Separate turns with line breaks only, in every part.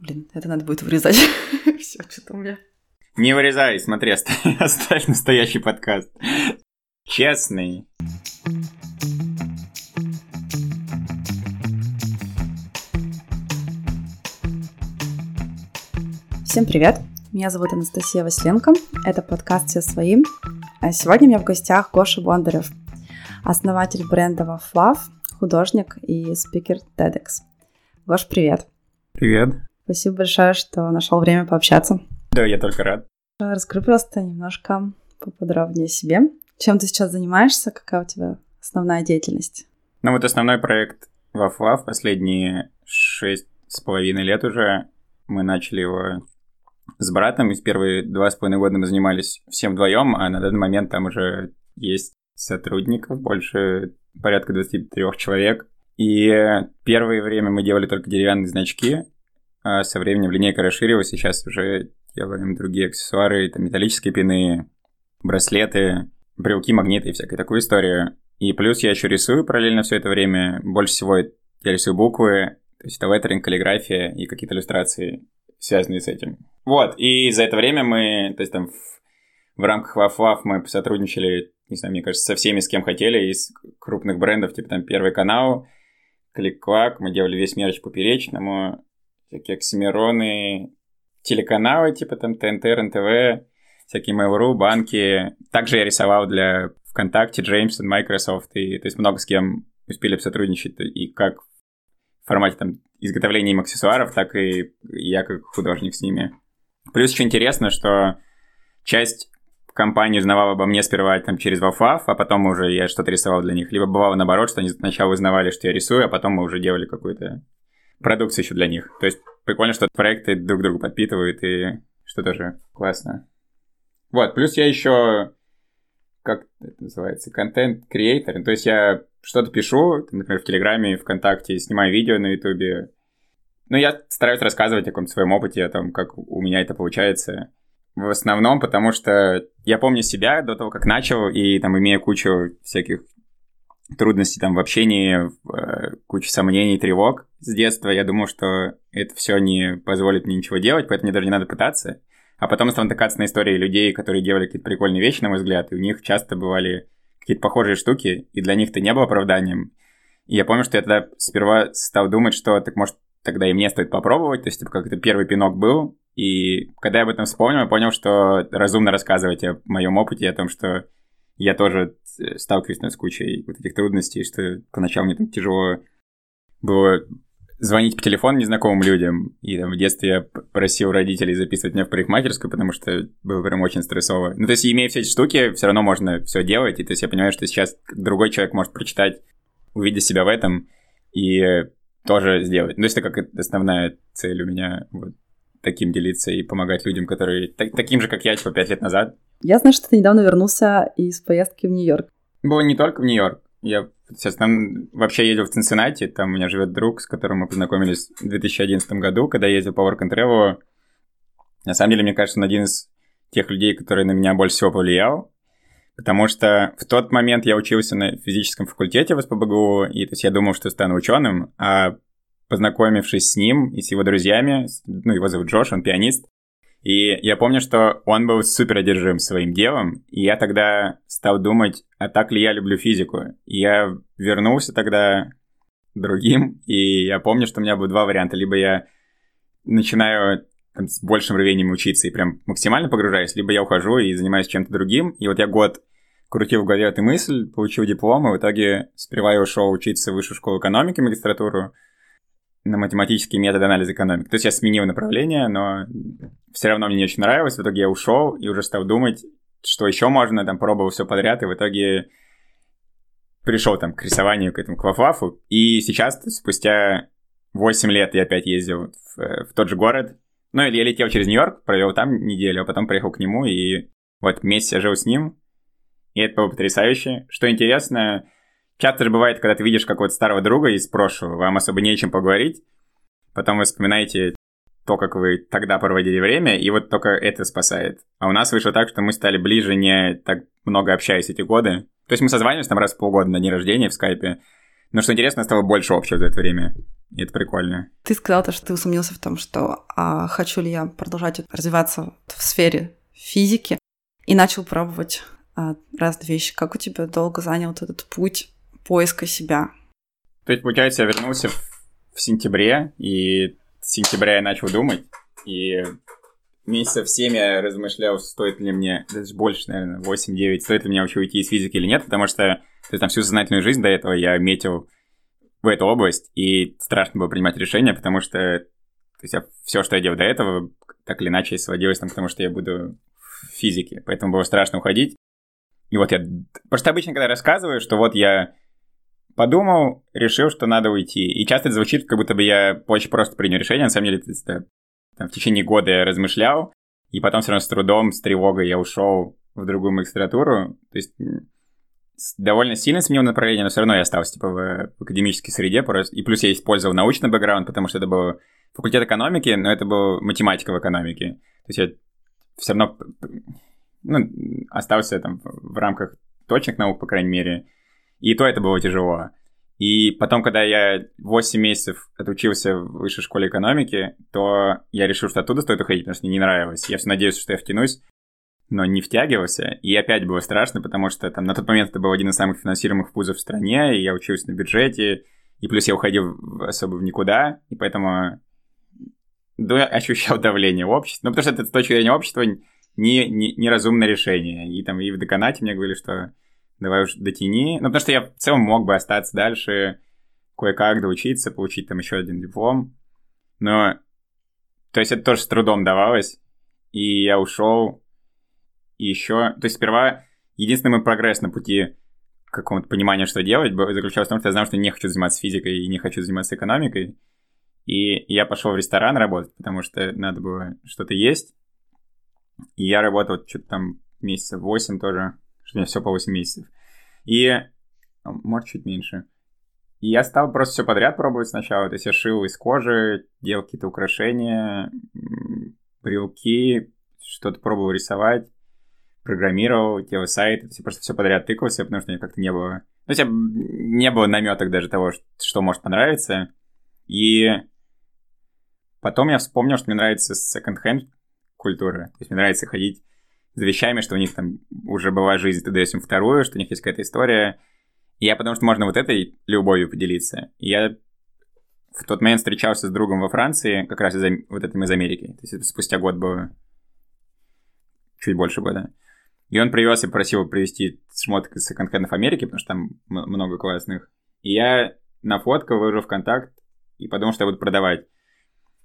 Блин, это надо будет вырезать. Все, что-то у меня.
Не вырезай, смотри, оставь, настоящий подкаст. Честный.
Всем привет! Меня зовут Анастасия Василенко. Это подкаст «Все своим». А сегодня у меня в гостях Гоша Бондарев, основатель бренда Waflav, художник и спикер TEDx. Гош, привет!
Привет!
Спасибо большое, что нашел время пообщаться.
Да, я только рад.
Раскрой просто немножко поподробнее о себе. Чем ты сейчас занимаешься? Какая у тебя основная деятельность?
Ну вот основной проект Вафлав последние шесть с половиной лет уже. Мы начали его с братом, и с первые два с половиной года мы занимались всем вдвоем, а на данный момент там уже есть сотрудников, больше порядка 23 человек. И первое время мы делали только деревянные значки, а со временем линейка расширилась, сейчас уже делаем другие аксессуары, там металлические пины, браслеты, брелки, магниты и всякую такую историю. И плюс я еще рисую параллельно все это время. Больше всего я рисую буквы, то есть это леттеринг, каллиграфия и какие-то иллюстрации, связанные с этим. Вот, и за это время мы, то есть там в, в рамках WAF мы сотрудничали, не знаю, мне кажется, со всеми, с кем хотели, из крупных брендов, типа там Первый канал, Клик-Клак, мы делали весь мерч поперечному, всякие оксимироны, телеканалы, типа там ТНТ, РНТВ, всякие Mail.ru, банки. Также я рисовал для ВКонтакте, Джеймсон, Microsoft, и то есть много с кем успели сотрудничать, и как в формате там изготовления им аксессуаров, так и я как художник с ними. Плюс еще интересно, что часть компании узнавала обо мне сперва там через Вафаф, а потом уже я что-то рисовал для них. Либо бывало наоборот, что они сначала узнавали, что я рисую, а потом мы уже делали какую-то продукцию еще для них. То есть прикольно, что проекты друг друга подпитывают, и что тоже классно. Вот, плюс я еще, как это называется, контент-креатор. То есть я что-то пишу, например, в Телеграме, ВКонтакте, снимаю видео на Ютубе. Ну, я стараюсь рассказывать о каком-то своем опыте, о том, как у меня это получается. В основном, потому что я помню себя до того, как начал, и там, имея кучу всяких трудностей там в общении, э, куча сомнений, тревог с детства. Я думал, что это все не позволит мне ничего делать, поэтому мне даже не надо пытаться. А потом стал натыкаться на истории людей, которые делали какие-то прикольные вещи, на мой взгляд, и у них часто бывали какие-то похожие штуки, и для них это не было оправданием. И я помню, что я тогда сперва стал думать, что так может тогда и мне стоит попробовать, то есть типа как это первый пинок был, и когда я об этом вспомнил, я понял, что разумно рассказывать о моем опыте, о том, что я тоже э, сталкиваюсь с кучей вот этих трудностей, что поначалу мне там тяжело было звонить по телефону незнакомым людям. И там в детстве я просил родителей записывать меня в парикмахерскую, потому что было прям очень стрессово. Ну, то есть, имея все эти штуки, все равно можно все делать. И то есть я понимаю, что сейчас другой человек может прочитать, увидеть себя в этом и тоже сделать. Ну, то есть это как основная цель у меня. Вот таким делиться и помогать людям, которые так, таким же, как я, типа, пять лет назад.
Я знаю, что ты недавно вернулся из поездки в Нью-Йорк.
Было не только в Нью-Йорк. Я сейчас там вообще ездил в Цинциннати, там у меня живет друг, с которым мы познакомились в 2011 году, когда я ездил по Work and Travel. На самом деле, мне кажется, он один из тех людей, который на меня больше всего повлиял, потому что в тот момент я учился на физическом факультете в СПБГУ, и то есть я думал, что стану ученым, а познакомившись с ним и с его друзьями, ну, его зовут Джош, он пианист, и я помню, что он был супер одержим своим делом, и я тогда стал думать, а так ли я люблю физику. И я вернулся тогда другим, и я помню, что у меня было два варианта. Либо я начинаю там, с большим рвением учиться и прям максимально погружаюсь, либо я ухожу и занимаюсь чем-то другим. И вот я год крутил в голове эту мысль, получил диплом, и в итоге сперва я ушел учиться в высшую школу экономики, магистратуру, на математический метод анализа экономики. То есть я сменил направление, но все равно мне не очень нравилось. В итоге я ушел и уже стал думать, что еще можно, там пробовал все подряд, и в итоге пришел там к рисованию, к этому, к Вафлафу. И сейчас, спустя 8 лет я опять ездил в, в тот же город. Ну, или я летел через Нью-Йорк, провел там неделю, а потом приехал к нему, и вот месяц я жил с ним. И это было потрясающе. Что интересно, Часто же бывает, когда ты видишь какого-то старого друга из прошлого, вам особо не о чем поговорить, потом вы вспоминаете то, как вы тогда проводили время, и вот только это спасает. А у нас вышло так, что мы стали ближе, не так много общаясь эти годы. То есть мы созванивались там раз в полгода на день рождения в скайпе, Но что интересно, стало больше общего за это время. И это прикольно.
Ты сказал то, что ты усомнился в том, что а, хочу ли я продолжать развиваться в сфере физики, и начал пробовать а, разные вещи. Как у тебя долго занял вот этот путь поиска себя?
То есть, получается, я вернулся в, в сентябре, и с сентября я начал думать, и месяцев 7 я размышлял, стоит ли мне, даже больше, наверное, 8-9, стоит ли мне вообще уйти из физики или нет, потому что то есть, там всю сознательную жизнь до этого я метил в эту область, и страшно было принимать решения, потому что то есть, все, что я делал до этого, так или иначе сводилось там к тому, что я буду в физике, поэтому было страшно уходить. И вот я... Просто обычно, когда рассказываю, что вот я подумал, решил, что надо уйти. И часто это звучит, как будто бы я очень просто принял решение. На самом деле, это, там, в течение года я размышлял, и потом все равно с трудом, с тревогой я ушел в другую магистратуру. То есть довольно сильно сменил направление, но все равно я остался типа в, в академической среде. Просто... И плюс я использовал научный бэкграунд, потому что это был факультет экономики, но это был математика в экономике. То есть я все равно ну, остался там в рамках точных наук, по крайней мере. И то это было тяжело. И потом, когда я 8 месяцев отучился в высшей школе экономики, то я решил, что оттуда стоит уходить, потому что мне не нравилось. Я все надеялся, что я втянусь, но не втягивался. И опять было страшно, потому что там на тот момент это был один из самых финансируемых вузов в стране, и я учился на бюджете, и плюс я уходил особо в никуда, и поэтому да, ощущал давление общества. Ну, потому что это с точки зрения общества не, не, неразумное решение. И там и в деканате мне говорили, что давай уж дотяни. Ну, потому что я в целом мог бы остаться дальше, кое-как доучиться, получить там еще один диплом. Но, то есть это тоже с трудом давалось. И я ушел. И еще, то есть сперва единственный мой прогресс на пути к какому-то пониманию, что делать, заключался в том, что я знал, что не хочу заниматься физикой и не хочу заниматься экономикой. И я пошел в ресторан работать, потому что надо было что-то есть. И я работал что-то там месяцев 8 тоже, что у меня все по 8 месяцев. И, может, чуть меньше. И я стал просто все подряд пробовать сначала. То есть я шил из кожи, делал какие-то украшения, брелки, что-то пробовал рисовать, программировал, делал сайт. То есть я просто все подряд тыкался, потому что мне как-то не было... То есть не было наметок даже того, что может понравиться. И потом я вспомнил, что мне нравится секонд-хенд культура. То есть мне нравится ходить за вещами, что у них там уже была жизнь, ты даешь им вторую, что у них есть какая-то история. И я потому что можно вот этой любовью поделиться. И я в тот момент встречался с другом во Франции, как раз из вот этим из Америки. То есть спустя год было чуть больше года. И он привез и просил привезти шмоток из секонд-хендов Америки, потому что там много классных. И я нафоткал, выложил в контакт и подумал, что я буду продавать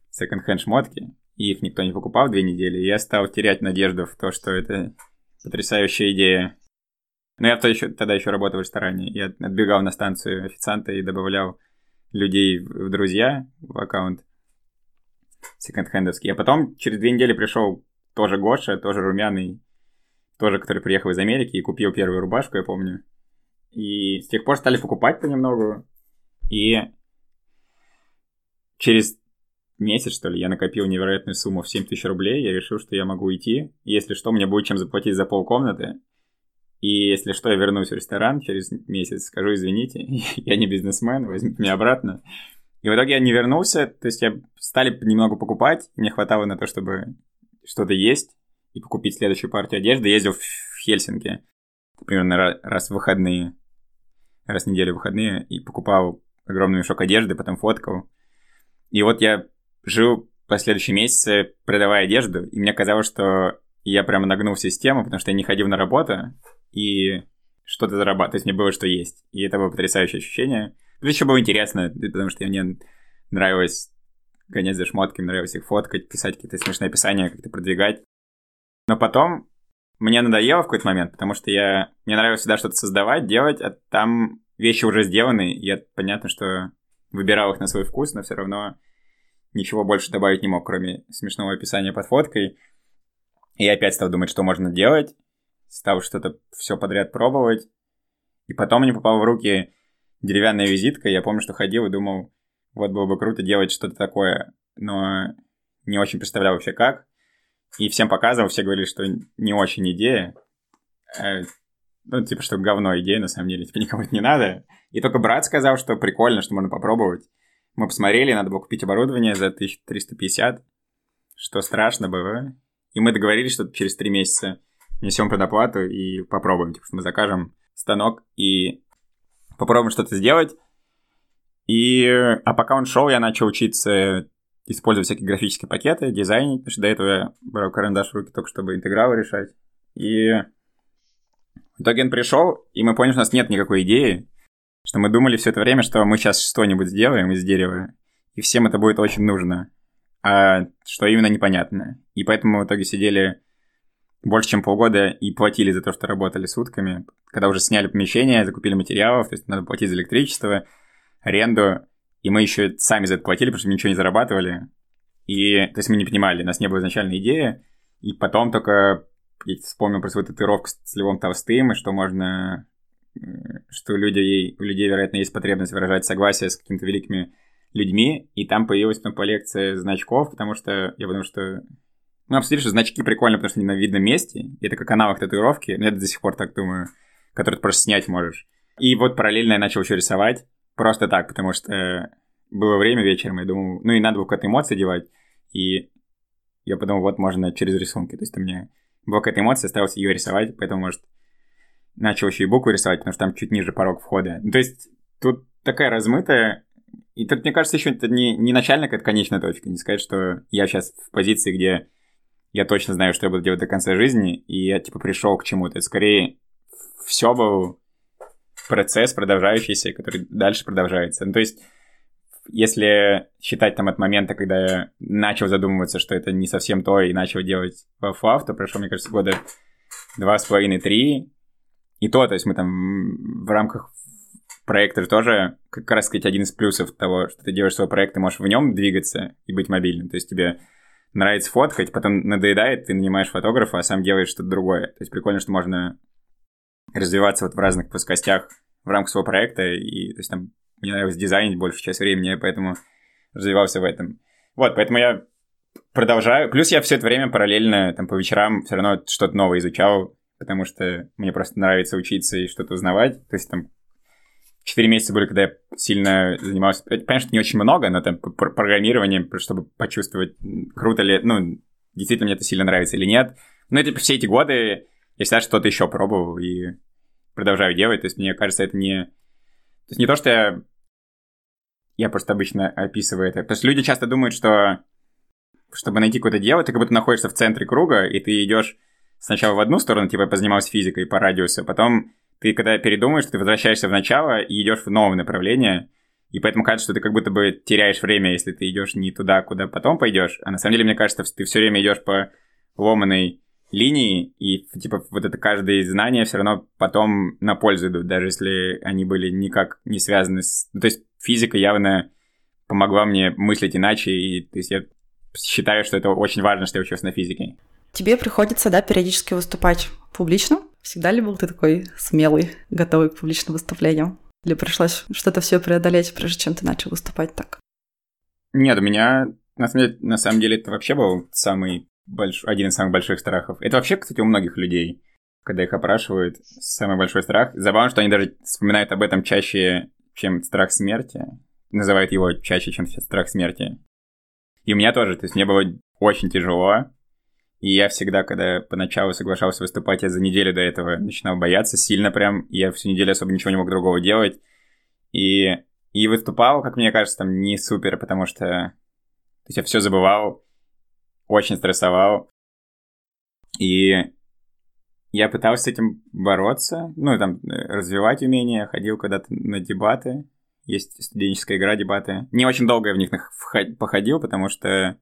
секонд-хенд шмотки и их никто не покупал две недели, я стал терять надежду в то, что это потрясающая идея. Но я еще, тогда еще работал в ресторане. Я отбегал на станцию официанта и добавлял людей в друзья в аккаунт секонд-хендовский. А потом через две недели пришел тоже Гоша, тоже румяный, тоже, который приехал из Америки и купил первую рубашку, я помню. И с тех пор стали покупать понемногу. И через месяц, что ли, я накопил невероятную сумму в 7 тысяч рублей, я решил, что я могу идти. Если что, мне будет чем заплатить за полкомнаты. И если что, я вернусь в ресторан через месяц, скажу, извините, я не бизнесмен, возьмите меня обратно. И в итоге я не вернулся, то есть я стали немного покупать, мне хватало на то, чтобы что-то есть и покупить следующую партию одежды. Ездил в Хельсинки примерно раз в выходные, раз в неделю выходные, и покупал огромный мешок одежды, потом фоткал. И вот я жил последующие месяцы, продавая одежду, и мне казалось, что я прямо нагнул систему, потому что я не ходил на работу, и что-то зарабатывать, то есть мне было что есть. И это было потрясающее ощущение. Плюс еще было интересно, потому что мне нравилось гонять за шмотками, нравилось их фоткать, писать какие-то смешные описания, как-то продвигать. Но потом мне надоело в какой-то момент, потому что я... мне нравилось всегда что-то создавать, делать, а там вещи уже сделаны, и я понятно, что выбирал их на свой вкус, но все равно ничего больше добавить не мог, кроме смешного описания под фоткой. И я опять стал думать, что можно делать. Стал что-то все подряд пробовать. И потом мне попала в руки деревянная визитка. Я помню, что ходил и думал, вот было бы круто делать что-то такое, но не очень представлял вообще как. И всем показывал, все говорили, что не очень идея. Э, ну, типа, что говно идея, на самом деле, типа, никому это не надо. И только брат сказал, что прикольно, что можно попробовать. Мы посмотрели, надо было купить оборудование за 1350, что страшно было. И мы договорились, что через три месяца несем предоплату и попробуем. Типа, что мы закажем станок и попробуем что-то сделать. И, а пока он шел, я начал учиться использовать всякие графические пакеты, дизайнить, потому что до этого я брал карандаш в руки только чтобы интегралы решать. И в итоге он пришел, и мы поняли, что у нас нет никакой идеи, что мы думали все это время, что мы сейчас что-нибудь сделаем из дерева, и всем это будет очень нужно, а что именно непонятно. И поэтому мы в итоге сидели больше, чем полгода и платили за то, что работали сутками. Когда уже сняли помещение, закупили материалов, то есть надо платить за электричество, аренду, и мы еще сами за это платили, потому что мы ничего не зарабатывали. И, то есть мы не понимали, у нас не было изначальной идеи, и потом только я вспомнил про свою татуировку с Львом Толстым, и что можно, э, что люди, у людей, вероятно, есть потребность выражать согласие с какими-то великими людьми, и там появилась потом коллекция значков, потому что я подумал, что ну, обсудили, что значки прикольно, потому что они на видном месте. Это как аналог татуировки. Но я до сих пор так думаю. Который ты просто снять можешь. И вот параллельно я начал еще рисовать. Просто так, потому что было время вечером, я думал, ну и надо было какие-то эмоции девать. И я подумал, вот можно через рисунки. То есть у меня была какая-то эмоция, осталось ее рисовать, поэтому, может, начал еще и букву рисовать, потому что там чуть ниже порог входа. Ну, то есть тут такая размытая, и тут, мне кажется, еще это не, не начальная какая-то конечная точка. Не сказать, что я сейчас в позиции, где я точно знаю, что я буду делать до конца жизни, и я, типа, пришел к чему-то. Это скорее все был процесс продолжающийся, который дальше продолжается. Ну, то есть, если считать там от момента, когда я начал задумываться, что это не совсем то, и начал делать флаф, то прошло, мне кажется, года два с половиной, три. И то, то есть мы там в рамках проекта тоже, как раз сказать, один из плюсов того, что ты делаешь свой проект, ты можешь в нем двигаться и быть мобильным. То есть тебе нравится фоткать, потом надоедает, ты нанимаешь фотографа, а сам делаешь что-то другое. То есть прикольно, что можно развиваться вот в разных плоскостях в рамках своего проекта, и то есть там мне нравилось дизайнить большую часть времени, поэтому развивался в этом. Вот, поэтому я продолжаю. Плюс я все это время параллельно там по вечерам все равно что-то новое изучал, потому что мне просто нравится учиться и что-то узнавать. То есть там Четыре месяца были, когда я сильно занимался... Конечно, не очень много, но там программированием, чтобы почувствовать, круто ли... Ну, действительно мне это сильно нравится или нет. Но это все эти годы я всегда что-то еще пробовал и продолжаю делать. То есть мне кажется, это не... То есть не то, что я... Я просто обычно описываю это. То есть люди часто думают, что чтобы найти какое-то дело, ты как будто находишься в центре круга, и ты идешь сначала в одну сторону, типа позанимался физикой по радиусу, потом ты когда передумаешь, ты возвращаешься в начало и идешь в новое направление, и поэтому кажется, что ты как будто бы теряешь время, если ты идешь не туда, куда потом пойдешь. А на самом деле, мне кажется, ты все время идешь по ломаной линии, и типа вот это каждое знание все равно потом на пользу идут, даже если они были никак не связаны с... Ну, то есть физика явно помогла мне мыслить иначе, и то есть я считаю, что это очень важно, что я учился на физике.
Тебе приходится, да, периодически выступать публично? Всегда ли был ты такой смелый, готовый к публичным выступлениям? Или пришлось что-то все преодолеть, прежде чем ты начал выступать так?
Нет, у меня на самом деле, на самом деле это вообще был самый большой, один из самых больших страхов. Это вообще, кстати, у многих людей, когда их опрашивают, самый большой страх. Забавно, что они даже вспоминают об этом чаще, чем страх смерти. Называют его чаще, чем страх смерти. И у меня тоже, то есть мне было очень тяжело, и я всегда, когда поначалу соглашался выступать, я за неделю до этого начинал бояться сильно прям. Я всю неделю особо ничего не мог другого делать. И, и выступал, как мне кажется, там не супер, потому что то есть я все забывал, очень стрессовал. И я пытался с этим бороться, ну, там, развивать умения, ходил когда-то на дебаты. Есть студенческая игра дебаты. Не очень долго я в них походил, потому что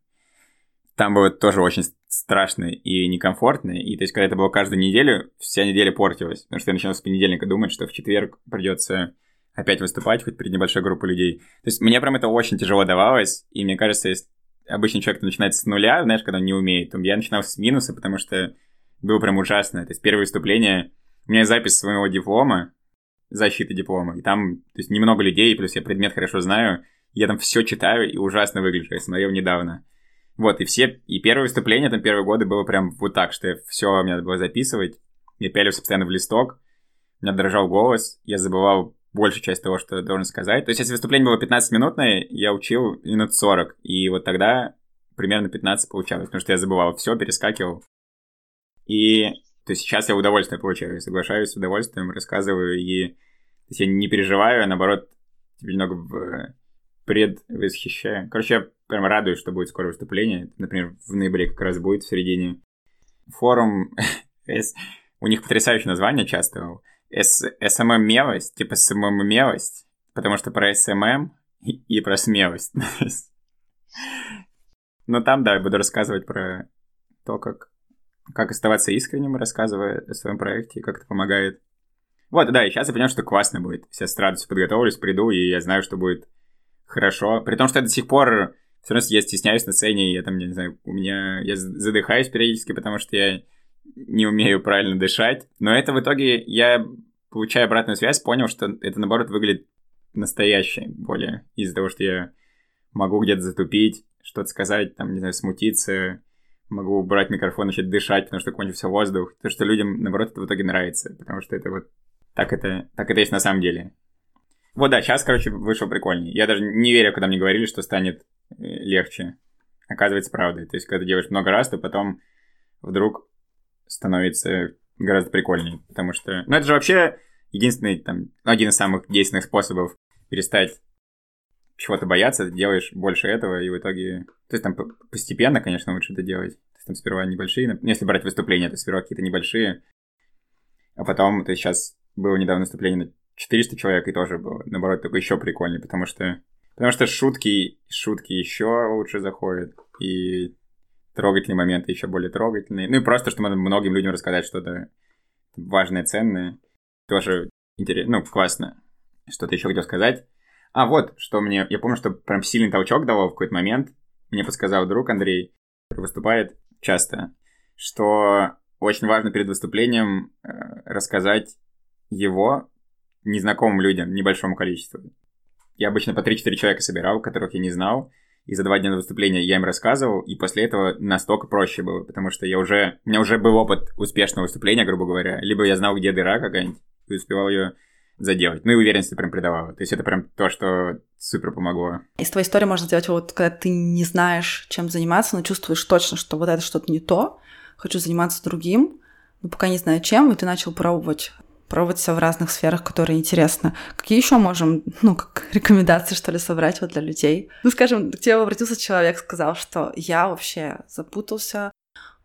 там было тоже очень страшно и некомфортно. И то есть, когда это было каждую неделю, вся неделя портилась. Потому что я начинал с понедельника думать, что в четверг придется опять выступать, хоть перед небольшой группой людей. То есть мне прям это очень тяжело давалось, и мне кажется, если обычный человек начинает с нуля, знаешь, когда он не умеет, то я начинал с минуса, потому что было прям ужасно. То есть первое выступление, у меня запись своего диплома, защита диплома, и там, то есть немного людей, плюс я предмет хорошо знаю, я там все читаю и ужасно выгляжу, я смотрел недавно. Вот, и все, и первое выступление, там, первые годы было прям вот так, что все мне надо было записывать. Я пялился постоянно в листок. у меня дрожал голос, я забывал большую часть того, что должен сказать. То есть, если выступление было 15-минутное, я учил минут 40, и вот тогда примерно 15 получалось, потому что я забывал все, перескакивал. И то есть сейчас я удовольствие получаю, я соглашаюсь с удовольствием, рассказываю, и то есть я не переживаю, а наоборот, немного в предвосхищаю. Короче, я прям радуюсь, что будет скоро выступление. Например, в ноябре как раз будет, в середине. Форум, у них потрясающее название часто. СММелость, типа СММелость, потому что про СММ и про смелость. Но там, да, я буду рассказывать про то, как, как оставаться искренним, рассказывая о своем проекте, как это помогает. Вот, да, и сейчас я понимаю, что классно будет. Все с радостью подготовлюсь, приду, и я знаю, что будет хорошо. При том, что я до сих пор все равно я стесняюсь на сцене, я там, не знаю, у меня... Я задыхаюсь периодически, потому что я не умею правильно дышать. Но это в итоге я, получая обратную связь, понял, что это, наоборот, выглядит настоящее более из-за того, что я могу где-то затупить, что-то сказать, там, не знаю, смутиться, могу убрать микрофон, начать дышать, потому что кончился воздух. То, что людям, наоборот, это в итоге нравится, потому что это вот так это, так это есть на самом деле. Вот да, сейчас, короче, вышел прикольней. Я даже не верю, когда мне говорили, что станет э, легче. Оказывается, правда. То есть, когда ты делаешь много раз, то потом вдруг становится гораздо прикольнее. Потому что... Ну, это же вообще единственный, там, один из самых действенных способов перестать чего-то бояться, ты делаешь больше этого, и в итоге... То есть там постепенно, конечно, лучше это делать. То есть там сперва небольшие, ну, если брать выступления, то сперва какие-то небольшие, а потом, то есть сейчас было недавно выступление на 400 человек, и тоже было, наоборот, только еще прикольнее, потому что... Потому что шутки, шутки еще лучше заходят, и трогательные моменты еще более трогательные. Ну и просто, что можно многим людям рассказать что-то важное, ценное. Тоже интересно, ну, классно. Что-то еще хотел сказать. А, вот, что мне... Я помню, что прям сильный толчок дало в какой-то момент. Мне подсказал друг Андрей, который выступает часто, что очень важно перед выступлением э, рассказать его незнакомым людям, небольшому количеству. Я обычно по 3-4 человека собирал, которых я не знал, и за два дня до выступления я им рассказывал, и после этого настолько проще было, потому что я уже, у меня уже был опыт успешного выступления, грубо говоря. Либо я знал, где дыра какая-нибудь, и успевал ее заделать. Ну и уверенности прям придавало. То есть это прям то, что супер помогло.
Из твоей истории можно сделать вот, когда ты не знаешь, чем заниматься, но чувствуешь точно, что вот это что-то не то, хочу заниматься другим, но пока не знаю чем, и ты начал пробовать пробовать себя в разных сферах, которые интересны. Какие еще можем, ну, как рекомендации, что ли, собрать вот для людей? Ну, скажем, к тебе обратился человек, сказал, что я вообще запутался,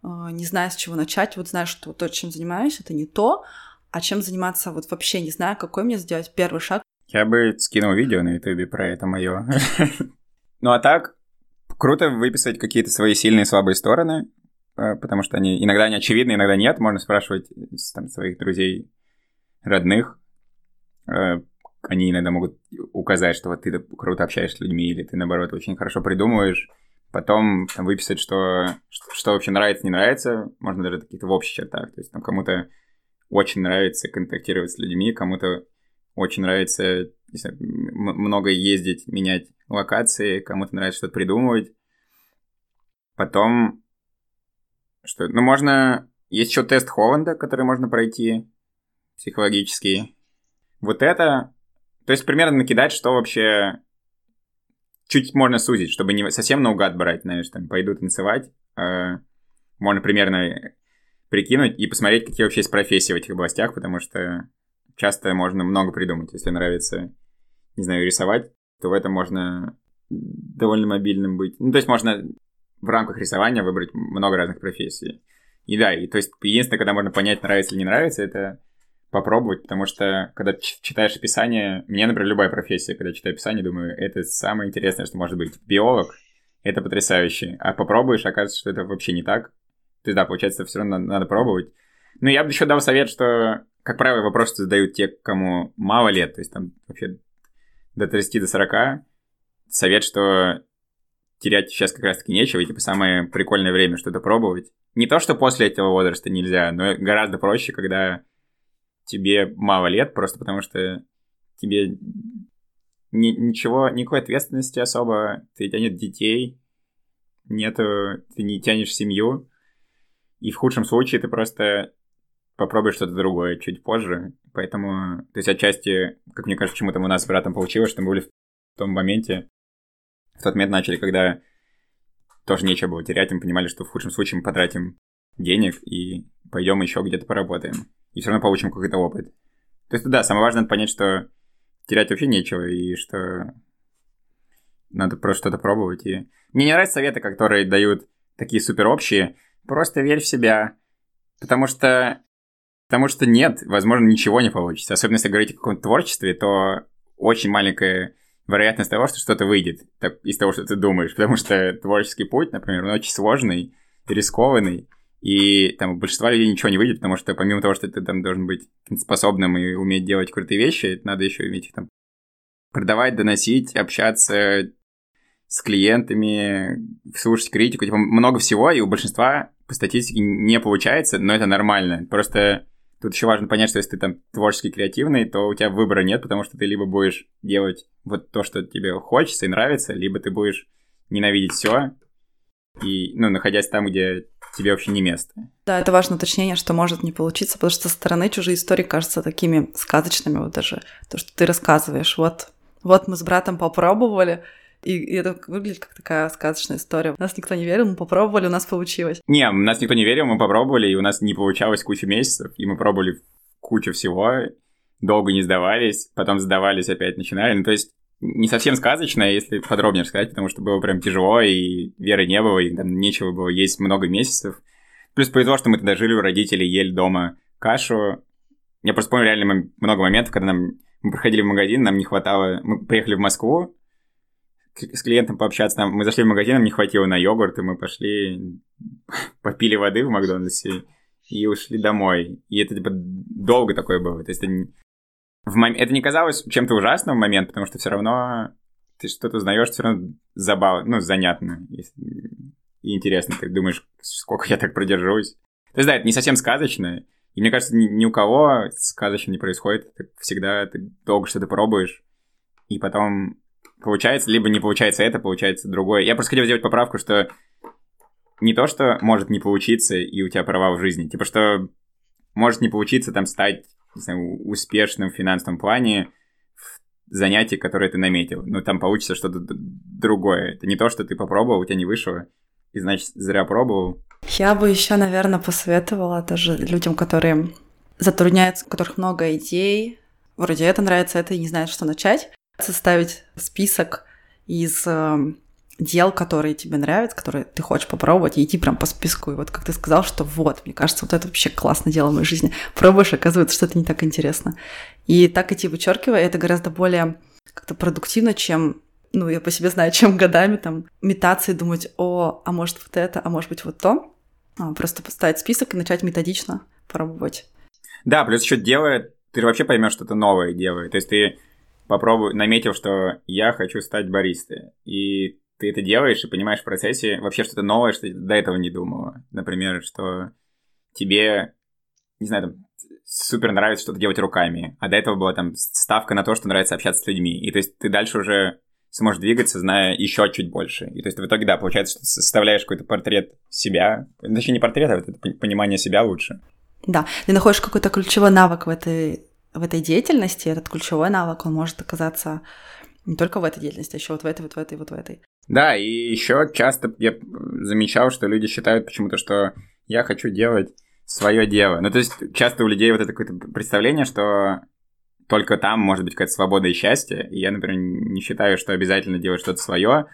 э, не знаю, с чего начать, вот знаю, что то, чем занимаюсь, это не то, а чем заниматься вот вообще не знаю, какой мне сделать первый шаг.
Я бы скинул видео на ютубе про это мое. Ну а так, круто выписывать какие-то свои сильные и слабые стороны, э, потому что они иногда они очевидны, иногда нет. Можно спрашивать там, своих друзей родных, э, они иногда могут указать, что вот ты круто общаешься с людьми, или ты, наоборот, очень хорошо придумываешь. Потом там, выписать, что, что, что вообще нравится, не нравится. Можно даже какие-то в общих чертах. То есть там кому-то очень нравится контактировать с людьми, кому-то очень нравится знаю, много ездить, менять локации, кому-то нравится что-то придумывать. Потом, что, ну, можно... Есть еще тест Холланда, который можно пройти психологический. Вот это... То есть примерно накидать, что вообще чуть можно сузить, чтобы не совсем наугад брать, знаешь, там, пойду танцевать. Э, можно примерно прикинуть и посмотреть, какие вообще есть профессии в этих областях, потому что часто можно много придумать. Если нравится, не знаю, рисовать, то в этом можно довольно мобильным быть. Ну, то есть можно в рамках рисования выбрать много разных профессий. И да, и то есть единственное, когда можно понять, нравится или не нравится, это попробовать, потому что когда читаешь описание, мне, например, любая профессия, когда читаю описание, думаю, это самое интересное, что может быть. Биолог — это потрясающе. А попробуешь, оказывается, что это вообще не так. То есть, да, получается, все равно надо, надо пробовать. Ну, я бы еще дал совет, что, как правило, вопросы задают те, кому мало лет, то есть там вообще до 30 до 40. Совет, что терять сейчас как раз-таки нечего, и типа самое прикольное время что-то пробовать. Не то, что после этого возраста нельзя, но гораздо проще, когда тебе мало лет, просто потому что тебе ни, ничего, никакой ответственности особо, ты, у тебя нет детей, нету, ты не тянешь семью, и в худшем случае ты просто попробуешь что-то другое чуть позже. Поэтому, то есть отчасти, как мне кажется, чему-то у нас с братом получилось, что мы были в том моменте, в тот момент начали, когда тоже нечего было терять, мы понимали, что в худшем случае мы потратим денег и пойдем еще где-то поработаем. И все равно получим какой-то опыт. То есть, да, самое важное понять, что терять вообще нечего, и что надо просто что-то пробовать. И... Мне не нравятся советы, которые дают такие супер общие. Просто верь в себя. Потому что... Потому что нет, возможно, ничего не получится. Особенно если говорить о каком-то творчестве, то очень маленькая вероятность того, что что-то выйдет так, из того, что ты думаешь. Потому что творческий путь, например, он очень сложный, рискованный. И там у большинства людей ничего не выйдет, потому что помимо того, что ты там должен быть способным и уметь делать крутые вещи, надо еще уметь их там продавать, доносить, общаться с клиентами, слушать критику, типа много всего, и у большинства по статистике не получается, но это нормально. Просто тут еще важно понять, что если ты там творчески креативный, то у тебя выбора нет, потому что ты либо будешь делать вот то, что тебе хочется и нравится, либо ты будешь ненавидеть все, и, ну, находясь там, где тебе вообще не место.
Да, это важное уточнение, что может не получиться, потому что со стороны чужие истории кажутся такими сказочными, вот даже то, что ты рассказываешь. Вот, вот мы с братом попробовали, и, и это выглядит как такая сказочная история. Нас никто не верил, мы попробовали, у нас получилось.
Не, нас никто не верил, мы попробовали, и у нас не получалось кучу месяцев, и мы пробовали кучу всего, долго не сдавались, потом сдавались, опять начинали. Ну, то есть не совсем сказочная, если подробнее сказать, потому что было прям тяжело, и веры не было, и там нечего было есть много месяцев. Плюс повезло, что мы тогда жили у родителей, ели дома кашу. Я просто помню реально много моментов, когда нам мы приходили в магазин, нам не хватало... Мы приехали в Москву, с клиентом пообщаться, нам, мы зашли в магазин, нам не хватило на йогурт, и мы пошли, попили воды в Макдональдсе и ушли домой. И это типа долго такое было. То есть это в мом... это не казалось чем-то ужасным в момент, потому что все равно ты что-то узнаешь, все равно забавно, ну, занятно и интересно. Ты думаешь, сколько я так продержусь. То есть, да, это не совсем сказочно. И мне кажется, ни, ни у кого сказочно не происходит. Это всегда ты долго что-то пробуешь, и потом получается, либо не получается это, получается другое. Я просто хотел сделать поправку, что не то, что может не получиться, и у тебя права в жизни. Типа, что может не получиться там стать не знаю, успешным в финансовом плане в занятии, которое ты наметил. Но там получится что-то другое. Это не то, что ты попробовал, у тебя не вышло, и значит зря пробовал.
Я бы еще, наверное, посоветовала даже людям, которые затрудняются, у которых много идей, вроде это нравится, это и не знают, что начать, составить список из эм, дел, которые тебе нравятся, которые ты хочешь попробовать, и идти прям по списку. И вот как ты сказал, что вот, мне кажется, вот это вообще классное дело в моей жизни. Пробуешь, оказывается, что это не так интересно. И так идти вычеркивая, это гораздо более как-то продуктивно, чем ну, я по себе знаю, чем годами там метаться и думать, о, а может вот это, а может быть вот то. А, просто поставить список и начать методично пробовать.
Да, плюс еще делает, ты вообще поймешь что-то новое делает. То есть ты попробуй, наметил, что я хочу стать баристой. И ты это делаешь и понимаешь в процессе вообще что-то новое, что до этого не думала. Например, что тебе, не знаю, там, супер нравится что-то делать руками, а до этого была там ставка на то, что нравится общаться с людьми. И то есть ты дальше уже сможешь двигаться, зная еще чуть больше. И то есть в итоге, да, получается, что составляешь какой-то портрет себя, точнее не портрет, а вот это понимание себя лучше.
Да, ты находишь какой-то ключевой навык в этой, в этой деятельности, этот ключевой навык, он может оказаться не только в этой деятельности, а еще вот в этой, вот в этой, вот в этой.
Да, и еще часто я замечал, что люди считают почему-то, что я хочу делать свое дело. Ну, то есть часто у людей вот это какое-то представление, что только там может быть какая-то свобода и счастье. И я, например, не считаю, что обязательно делать что-то свое,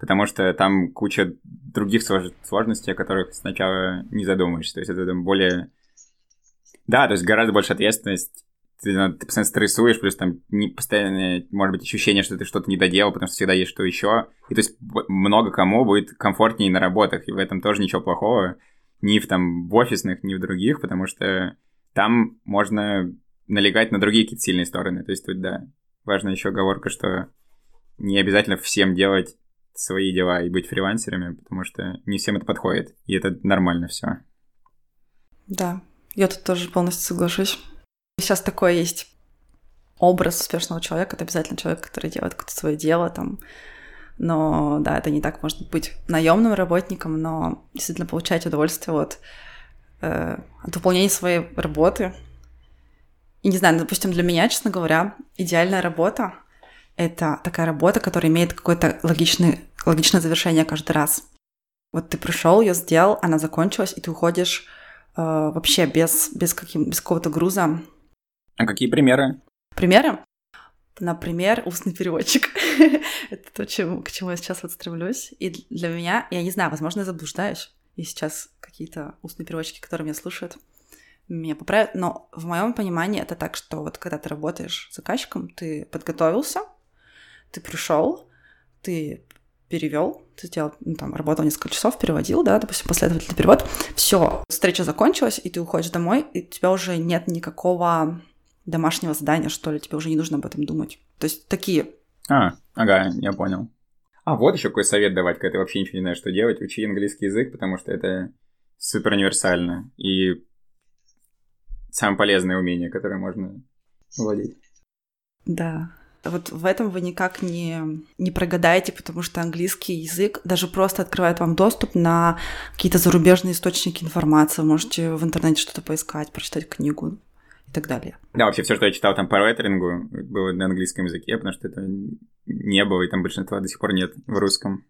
потому что там куча других сложностей, о которых сначала не задумаешься. То есть это более... Да, то есть гораздо больше ответственность ты, ты постоянно стрессуешь, плюс там не, постоянно, может быть, ощущение, что ты что-то не доделал, потому что всегда есть что еще. И то есть много кому будет комфортнее на работах, и в этом тоже ничего плохого. Ни в, там, в офисных, ни в других, потому что там можно налегать на другие какие-то сильные стороны. То есть тут, да, важна еще оговорка, что не обязательно всем делать свои дела и быть фрилансерами, потому что не всем это подходит, и это нормально все.
Да, я тут тоже полностью соглашусь. Сейчас такое есть образ успешного человека, это обязательно человек, который делает какое-то свое дело, там, но да, это не так может быть наемным работником, но действительно получать удовольствие от э, от выполнения своей работы. И не знаю, допустим, для меня, честно говоря, идеальная работа — это такая работа, которая имеет какое-то логичное, логичное завершение каждый раз. Вот ты пришел, ее сделал, она закончилась, и ты уходишь э, вообще без, без, каким, без какого-то груза.
А какие примеры?
Примеры? Например, устный переводчик. Это то, чем, к чему я сейчас вот стремлюсь. И для меня, я не знаю, возможно, я заблуждаюсь. И сейчас какие-то устные переводчики, которые меня слушают, меня поправят. Но в моем понимании это так, что вот когда ты работаешь с заказчиком, ты подготовился, ты пришел, ты перевел, ты сделал, ну, там, работал несколько часов, переводил, да, допустим, последовательный перевод, все, встреча закончилась, и ты уходишь домой, и у тебя уже нет никакого домашнего задания, что ли, тебе уже не нужно об этом думать. То есть такие.
А, ага, я понял. А вот еще какой совет давать, когда ты вообще ничего не знаешь, что делать. Учи английский язык, потому что это супер универсально. И самое полезное умение, которое можно владеть.
Да. Вот в этом вы никак не, не прогадаете, потому что английский язык даже просто открывает вам доступ на какие-то зарубежные источники информации. Вы можете в интернете что-то поискать, прочитать книгу и так далее.
Да, вообще все, что я читал там по рейтерингу, было на английском языке, потому что это не было, и там большинства до сих пор нет в русском.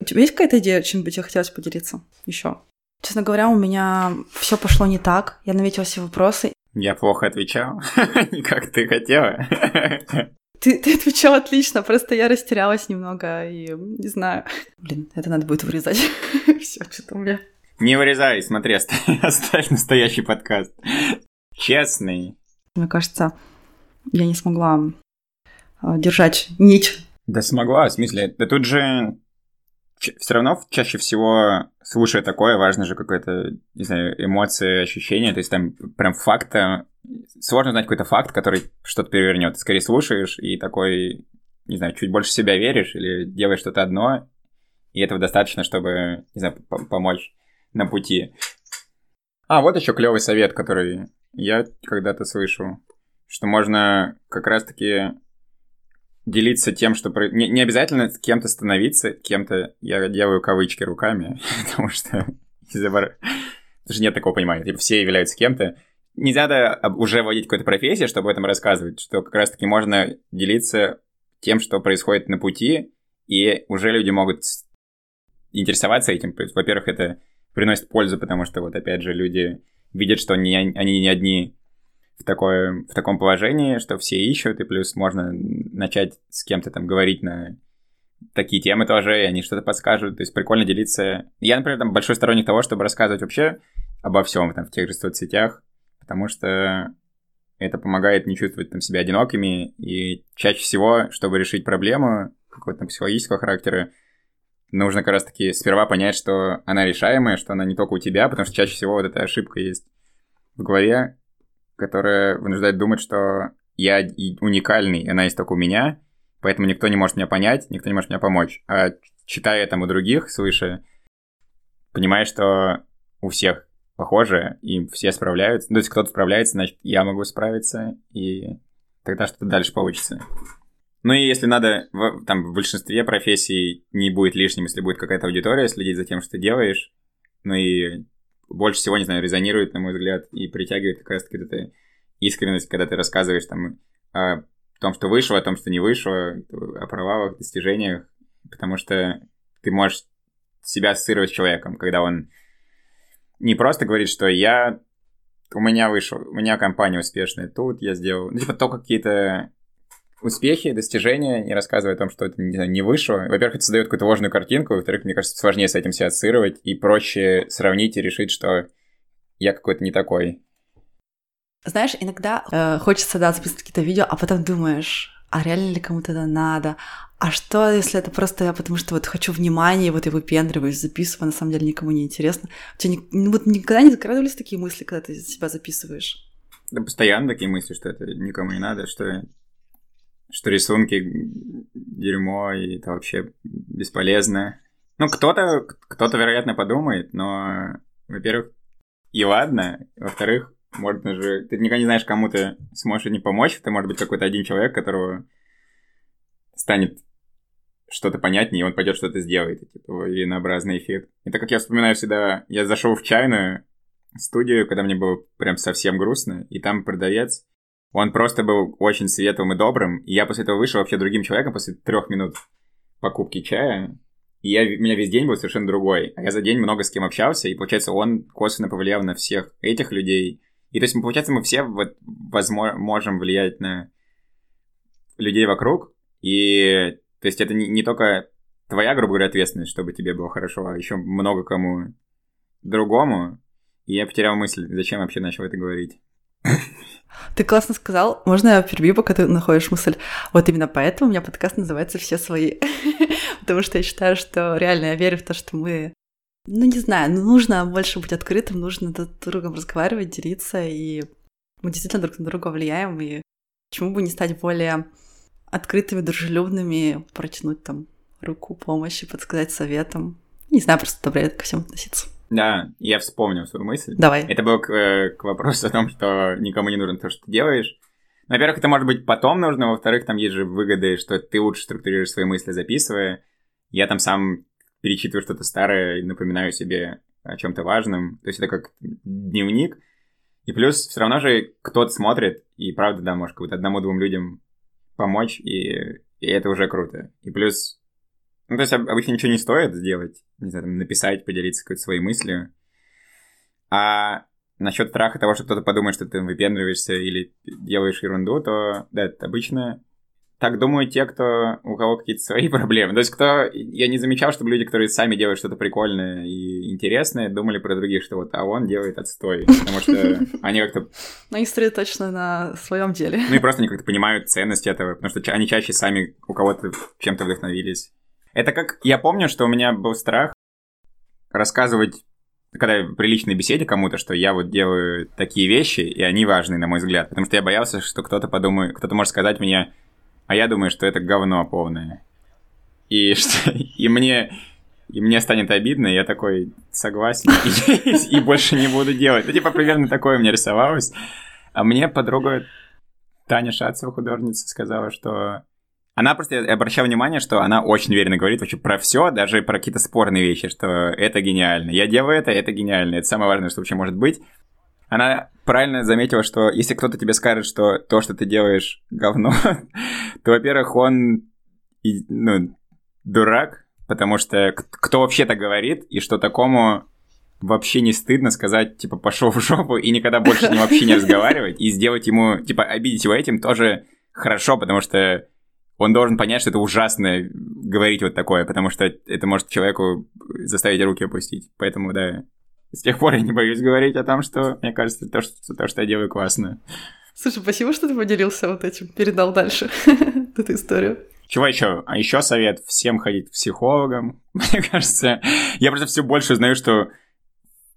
У тебя есть какая-то идея, чем бы тебе хотелось поделиться еще? Честно говоря, у меня все пошло не так. Я наметила все вопросы.
Я плохо отвечал, как ты хотела.
Ты, ты отвечал отлично, просто я растерялась немного и не знаю. Блин, это надо будет вырезать. Все, что-то у меня.
Не вырезай, смотри, оставь, настоящий подкаст. Честный.
Мне кажется, я не смогла а, держать нить.
Да смогла, в смысле, да тут же все равно чаще всего, слушая такое, важно же какое-то, не знаю, эмоции, ощущения, то есть там прям факта, сложно знать какой-то факт, который что-то перевернет. Скорее слушаешь и такой, не знаю, чуть больше себя веришь или делаешь что-то одно, и этого достаточно, чтобы, не знаю, помочь на пути. А, вот еще клевый совет, который я когда-то слышал, что можно как раз-таки делиться тем, что... Не, не обязательно кем-то становиться, кем-то... Я делаю кавычки руками, потому что Потому что нет такого понимания. Типа все являются кем-то. Не надо уже вводить какую-то профессию, чтобы об этом рассказывать, что как раз-таки можно делиться тем, что происходит на пути, и уже люди могут интересоваться этим. Во-первых, это приносит пользу, потому что вот опять же люди видят, что они, они не одни в, такое, в таком положении, что все ищут, и плюс можно начать с кем-то там говорить на такие темы тоже, и они что-то подскажут. То есть прикольно делиться. Я, например, там большой сторонник того, чтобы рассказывать вообще обо всем там в тех же соцсетях, потому что это помогает не чувствовать там себя одинокими, и чаще всего, чтобы решить проблему какого-то психологического характера, нужно как раз-таки сперва понять, что она решаемая, что она не только у тебя, потому что чаще всего вот эта ошибка есть в голове, которая вынуждает думать, что я уникальный, она есть только у меня, поэтому никто не может меня понять, никто не может мне помочь. А читая там у других, свыше, понимаешь, что у всех похоже, и все справляются. Ну, то есть кто-то справляется, значит, я могу справиться, и тогда что-то дальше получится. Ну и если надо, в, там в большинстве профессий не будет лишним, если будет какая-то аудитория следить за тем, что ты делаешь. Ну и больше всего, не знаю, резонирует, на мой взгляд, и притягивает как раз-таки эта искренность, когда ты рассказываешь там о том, что вышло, о том, что не вышло, о провалах, достижениях, потому что ты можешь себя ассоциировать с человеком, когда он не просто говорит, что я у меня вышел, у меня компания успешная тут, я сделал, ну, типа, то какие-то успехи, достижения, не рассказывая о том, что это не, не вышло. Во-первых, это создает какую-то ложную картинку, во-вторых, мне кажется, сложнее с этим себя ассоциировать и проще сравнить и решить, что я какой-то не такой.
Знаешь, иногда э, хочется, да, записать какие-то видео, а потом думаешь, а реально ли кому-то это надо? А что, если это просто я потому что вот хочу внимания, вот я выпендриваюсь, записываю, а на самом деле никому не интересно? У тебя ни, ну, вот никогда не закрадывались такие мысли, когда ты себя записываешь?
Да постоянно такие мысли, что это никому не надо, что что рисунки дерьмо, и это вообще бесполезно. Ну, кто-то, кто-то, вероятно, подумает, но, во-первых, и ладно. Во-вторых, Можно же... Ты никогда не знаешь, кому ты сможешь не помочь. Это может быть какой-то один человек, которого станет что-то понятнее, и он пойдет что-то сделает. Типа, единообразный эффект. Это как я вспоминаю всегда, я зашел в чайную студию, когда мне было прям совсем грустно, и там продавец, он просто был очень светлым и добрым, и я после этого вышел вообще другим человеком после трех минут покупки чая, и я, у меня весь день был совершенно другой. А я за день много с кем общался, и, получается, он косвенно повлиял на всех этих людей. И, то есть, получается, мы все вот, возможно, можем влиять на людей вокруг, и, то есть, это не, не только твоя, грубо говоря, ответственность, чтобы тебе было хорошо, а еще много кому другому. И я потерял мысль, зачем вообще начал это говорить.
Ты классно сказал. Можно я перебью, пока ты находишь мысль? Вот именно поэтому у меня подкаст называется «Все свои». Потому что я считаю, что реально я верю в то, что мы... Ну, не знаю, ну, нужно больше быть открытым, нужно друг с другом разговаривать, делиться, и мы действительно друг на друга влияем, и почему бы не стать более открытыми, дружелюбными, протянуть там руку помощи, подсказать советом. Не знаю, просто добрее ко всем относиться.
Да, я вспомнил свою мысль.
Давай.
Это было к, э, к вопросу о том, что никому не нужно то, что ты делаешь. Во-первых, это может быть потом нужно, во-вторых, там есть же выгоды, что ты лучше структурируешь свои мысли, записывая. Я там сам перечитываю что-то старое и напоминаю себе о чем-то важном. То есть это как дневник. И плюс все равно же кто-то смотрит, и правда, да, может, как одному-двум людям помочь, и, и это уже круто. И плюс ну, то есть обычно ничего не стоит сделать, не знаю, там, написать, поделиться какой-то своей мыслью. А насчет страха того, что кто-то подумает, что ты выпендриваешься или делаешь ерунду, то, да, это обычно так думают те, кто, у кого какие-то свои проблемы. То есть кто... Я не замечал, чтобы люди, которые сами делают что-то прикольное и интересное, думали про других, что вот, а он делает отстой. Потому что они как-то...
Они точно на своем деле.
Ну и просто они как-то понимают ценность этого, потому что они чаще сами у кого-то чем-то вдохновились. Это как... Я помню, что у меня был страх рассказывать, когда я при личной беседе кому-то, что я вот делаю такие вещи, и они важны, на мой взгляд. Потому что я боялся, что кто-то подумает, кто-то может сказать мне, а я думаю, что это говно полное. И, что, и мне... И мне станет обидно, и я такой согласен, и, и больше не буду делать. Ну, типа, примерно такое мне рисовалось. А мне подруга Таня Шацева, художница, сказала, что она просто, я обращаю внимание, что она очень уверенно говорит вообще про все, даже про какие-то спорные вещи, что это гениально. Я делаю это, это гениально. Это самое важное, что вообще может быть. Она правильно заметила, что если кто-то тебе скажет, что то, что ты делаешь, говно, то, во-первых, он ну, дурак, потому что кто вообще так говорит, и что такому вообще не стыдно сказать, типа, пошел в жопу и никогда больше с ним вообще не разговаривать, и сделать ему, типа, обидеть его этим тоже хорошо, потому что он должен понять, что это ужасно говорить вот такое, потому что это может человеку заставить руки опустить. Поэтому, да, с тех пор я не боюсь говорить о том, что, мне кажется, то, что, то, что я делаю, классно.
Слушай, спасибо, что ты поделился вот этим, передал дальше эту историю.
Чего еще? А еще совет всем ходить к психологам. Мне кажется, я просто все больше узнаю, что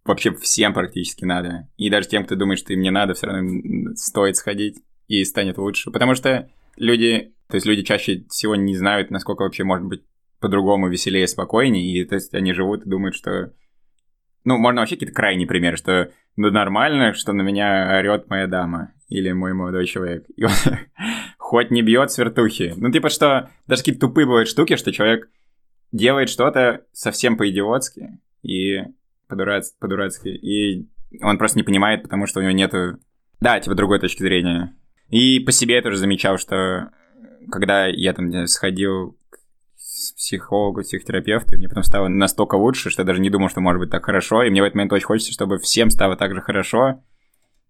вообще всем практически надо. И даже тем, кто думает, что им не надо, все равно стоит сходить и станет лучше. Потому что люди то есть люди чаще всего не знают, насколько вообще может быть по-другому веселее, спокойнее, и то есть они живут и думают, что... Ну, можно вообще какие-то крайние примеры, что ну, нормально, что на меня орет моя дама или мой молодой человек. И он хоть не бьет с вертухи. Ну, типа, что даже какие-то тупые бывают штуки, что человек делает что-то совсем по-идиотски и по-дурацки, и он просто не понимает, потому что у него нету, да, типа, другой точки зрения. И по себе я тоже замечал, что когда я там сходил к психологу, психотерапевту, мне потом стало настолько лучше, что я даже не думал, что может быть так хорошо, и мне в этот момент очень хочется, чтобы всем стало так же хорошо,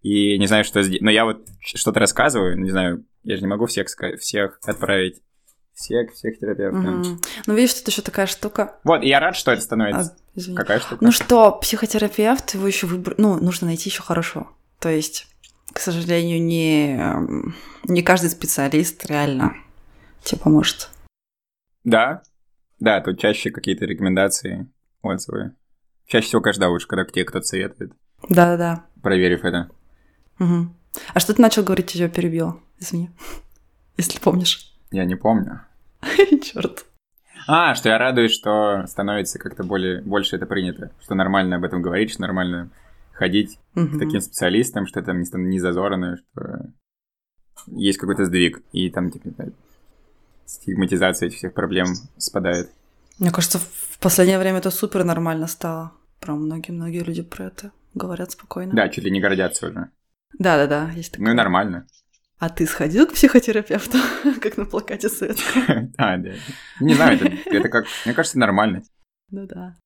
и не знаю, что сделать. Но я вот что-то рассказываю, не знаю, я же не могу всех, всех отправить всех, всех терапевтов. Mm-hmm.
Ну, видишь, тут еще такая штука.
Вот, и я рад, что это становится. А, Какая штука?
Ну что, психотерапевт, его еще выбор... Ну, нужно найти еще хорошо. То есть, к сожалению, не, не каждый специалист реально тебе поможет.
Да, да, тут чаще какие-то рекомендации, отзывы. Чаще всего, каждый лучше, когда к тебе кто-то советует.
Да-да-да.
Проверив это.
Угу. А что ты начал говорить, я тебя перебила? Извини, если помнишь.
Я не помню.
Черт.
А, что я радуюсь, что становится как-то более, больше это принято, что нормально об этом говорить, что нормально ходить
Мгм.
к таким специалистам, что там не, не зазорно, что есть какой-то сдвиг, и там типа стигматизация этих всех проблем спадает.
Мне кажется, в последнее время это супер нормально стало. Про многие-многие люди про это говорят спокойно.
Да, чуть ли не гордятся уже.
Да-да-да, есть такое.
Ну и нормально.
А ты сходил к психотерапевту, как на плакате советском?
А, да. Не знаю, это, это как... Мне кажется, нормально.
Ну да.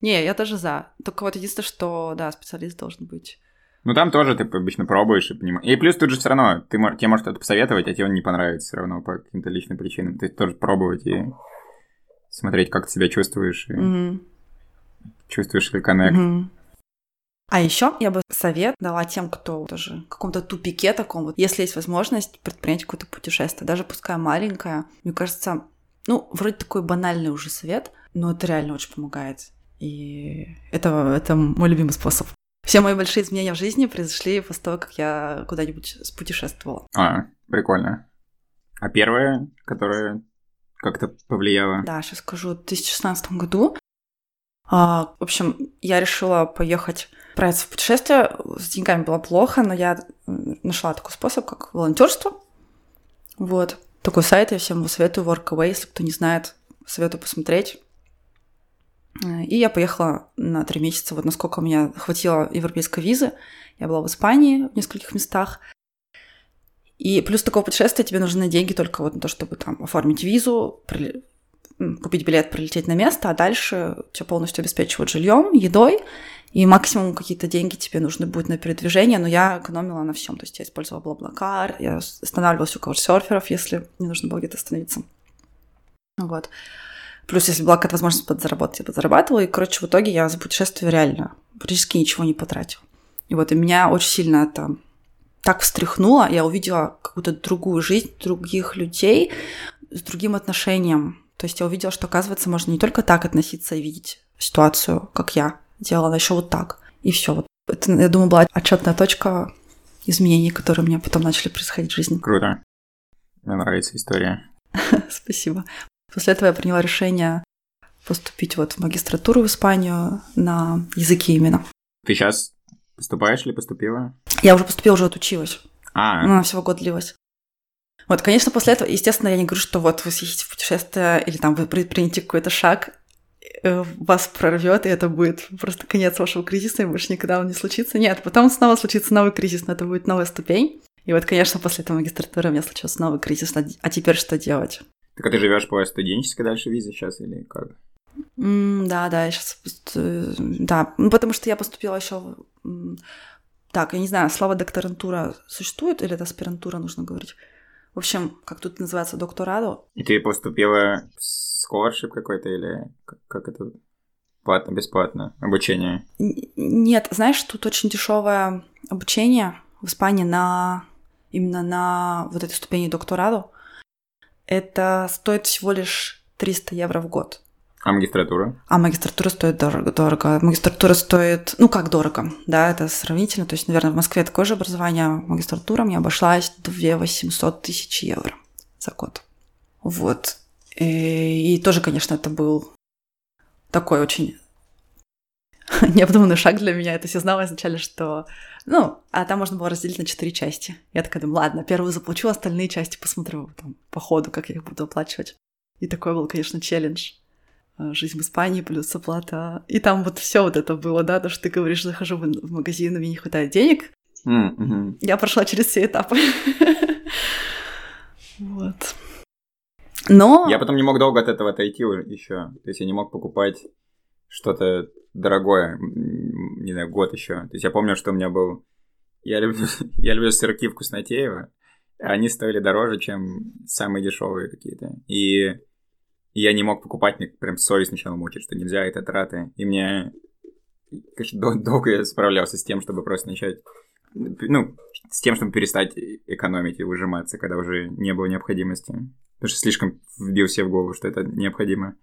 Не, я тоже за. Только вот единственное, что, да, специалист должен быть.
Ну там тоже ты обычно пробуешь и понимаешь. И плюс тут же все равно, ты, тебе может что-то посоветовать, а тебе он не понравится все равно по каким-то личным причинам. Есть тоже пробовать и смотреть, как ты себя чувствуешь, и
Мгм.
чувствуешь ли коннект.
Мгм. А еще я бы совет дала тем, кто даже в каком-то тупике таком, вот, если есть возможность предпринять какое-то путешествие, даже пускай маленькое, мне кажется, ну, вроде такой банальный уже совет, но это реально очень помогает. И это, это мой любимый способ. Все мои большие изменения в жизни произошли после того, как я куда-нибудь спутешествовала.
А, прикольно. А первое, которое как-то повлияло?
Да, сейчас скажу, в 2016 году. а, в общем, я решила поехать, отправиться в путешествие. С деньгами было плохо, но я нашла такой способ, как волонтерство. Вот. Такой сайт я всем советую, Workaway, если кто не знает, советую посмотреть. Э, И я поехала на три месяца, вот насколько у меня хватило европейской визы. Я была в Испании в нескольких местах. И плюс такого путешествия тебе нужны деньги только вот на то, чтобы там оформить визу, м, купить билет, прилететь на место, а дальше тебя полностью обеспечивают жильем, едой, и максимум какие-то деньги тебе нужны будут на передвижение, но я экономила на всем, то есть я использовала Блаблакар, я останавливалась у каучсерферов, если мне нужно было где-то остановиться. Вот. Плюс, если была какая-то возможность подзаработать, я подзарабатывала, и, короче, в итоге я за путешествие реально практически ничего не потратила. И вот и меня очень сильно это так встряхнуло, я увидела какую-то другую жизнь, других людей с другим отношением. То есть я увидела, что, оказывается, можно не только так относиться и видеть ситуацию, как я делала, а еще вот так. И все. Вот это, я думаю, была отчетная точка изменений, которые у меня потом начали происходить в жизни.
Круто. Мне нравится история.
Спасибо. После этого я приняла решение поступить вот в магистратуру в Испанию на языке именно.
Ты сейчас поступаешь или поступила?
Я уже поступила, уже отучилась.
А,
Она всего год длилась. Вот, конечно, после этого, естественно, я не говорю, что вот вы съездите в путешествие или там вы предприняете какой-то шаг, э, вас прорвет, и это будет просто конец вашего кризиса, и больше никогда он не случится. Нет, потом снова случится новый кризис, но это будет новая ступень. И вот, конечно, после этого магистратуры у меня случился новый кризис. А теперь что делать?
Так а ты живешь по студенческой дальше визе сейчас или как?
М, да, да, я сейчас... Да, ну, потому что я поступила еще... Так, я не знаю, слово докторантура существует или это аспирантура, нужно говорить? В общем, как тут называется, докторадо.
И ты поступила в scholarship какой-то или как, как это? Платно, бесплатно? Обучение?
Нет, знаешь, тут очень дешевое обучение в Испании на именно на вот этой ступени докторадо. Это стоит всего лишь 300 евро в год.
А магистратура?
А магистратура стоит дорого, дорого. Магистратура стоит, ну как дорого, да, это сравнительно. То есть, наверное, в Москве такое же образование. Магистратура мне обошлась 2 800 тысяч евро за год. Вот. И, и тоже, конечно, это был такой очень необдуманный шаг для меня. Это я знала изначально, что... Ну, а там можно было разделить на четыре части. Я такая думаю, ладно, первую заплачу, остальные части посмотрю там, по ходу, как я их буду оплачивать. И такой был, конечно, челлендж э, жизнь в Испании плюс оплата. И там вот все вот это было, да, то, что ты говоришь, захожу в магазин, мне не хватает денег.
Мгм.
Я прошла через все этапы. Вот. Но...
Я потом не мог долго от этого отойти еще. То есть я не мог покупать что-то дорогое, не знаю, год еще. То есть я помню, что у меня был... Я люблю, я люблю сырки вкуснотеева, они стоили дороже, чем самые дешевые какие-то. И я не мог покупать, мне прям совесть сначала мучить, что нельзя, это траты. И мне, конечно, дол- долго я справлялся с тем, чтобы просто начать, ну, с тем, чтобы перестать экономить и выжиматься, когда уже не было необходимости. Потому что слишком вбил себе в голову, что это необходимо.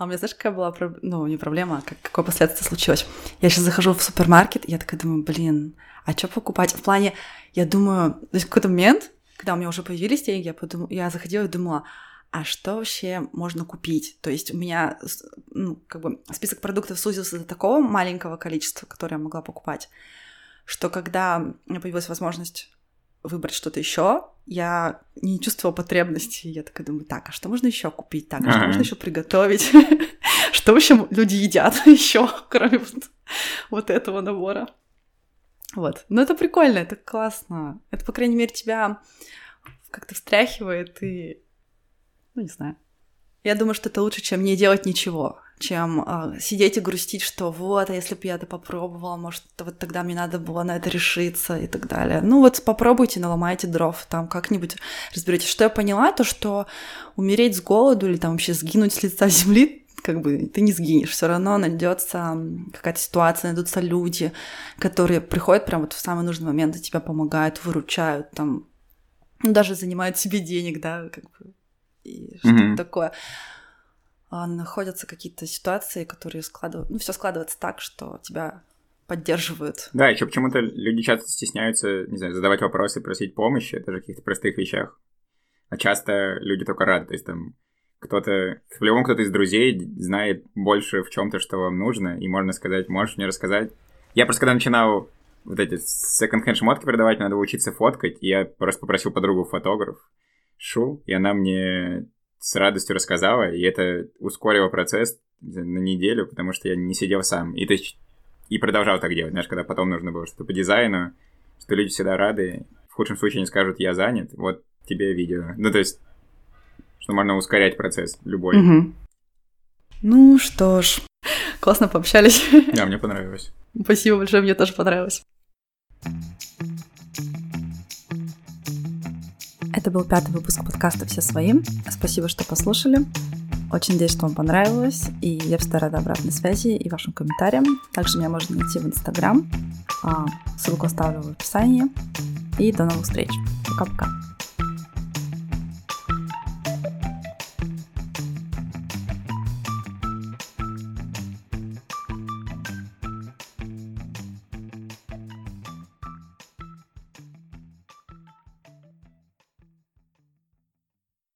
А у меня, знаешь, какая была, ну, не проблема, а как, какое последствие случилось? Я сейчас захожу в супермаркет, и я такая думаю, блин, а что покупать? В плане, я думаю, то есть какой-то момент, когда у меня уже появились деньги, я, подум... я заходила и думала, а что вообще можно купить? То есть у меня ну, как бы список продуктов сузился до такого маленького количества, которое я могла покупать, что когда появилась возможность выбрать что-то еще, я не чувствовала потребности. Я такая думаю, так, а что можно еще купить? Так, а что можно еще приготовить? Что вообще люди едят еще, кроме вот этого набора? Вот. Но это прикольно, это классно. Это, по крайней мере, тебя как-то встряхивает и... Ну, не знаю. Я думаю, что это лучше, чем не делать ничего, чем э, сидеть и грустить, что вот, а если бы я это попробовала, может, вот тогда мне надо было на это решиться и так далее. Ну вот попробуйте, наломайте дров, там как-нибудь разберитесь. Что я поняла, то что умереть с голоду или там вообще сгинуть с лица земли как бы ты не сгинешь, все равно найдется какая-то ситуация, найдутся люди, которые приходят прямо вот в самый нужный момент и тебя помогают, выручают, там, ну, даже занимают себе денег, да, как бы, и что-то mm-hmm. такое. А находятся какие-то ситуации, которые складывают, ну, все складывается так, что тебя поддерживают.
Да, еще почему-то люди часто стесняются, не знаю, задавать вопросы, просить помощи, даже в каких-то простых вещах. А часто люди только рады, то есть там кто-то, в любом кто-то из друзей знает больше в чем-то, что вам нужно, и можно сказать, можешь мне рассказать. Я просто когда начинал вот эти секонд-хенд шмотки продавать, надо учиться фоткать, я просто попросил подругу фотограф, Шу, и она мне с радостью рассказала, и это ускорило процесс на неделю, потому что я не сидел сам. И, то есть, и продолжал так делать, знаешь, когда потом нужно было что-то по дизайну, что люди всегда рады, в худшем случае они скажут, я занят, вот тебе видео. Ну, то есть, что можно ускорять процесс любой.
Угу. Ну что ж, классно пообщались.
Да, мне понравилось.
Спасибо большое, мне тоже понравилось. Это был пятый выпуск подкаста «Все своим». Спасибо, что послушали. Очень надеюсь, что вам понравилось, и я всегда рада обратной связи и вашим комментариям. Также меня можно найти в Инстаграм. А, ссылку оставлю в описании. И до новых встреч. Пока-пока.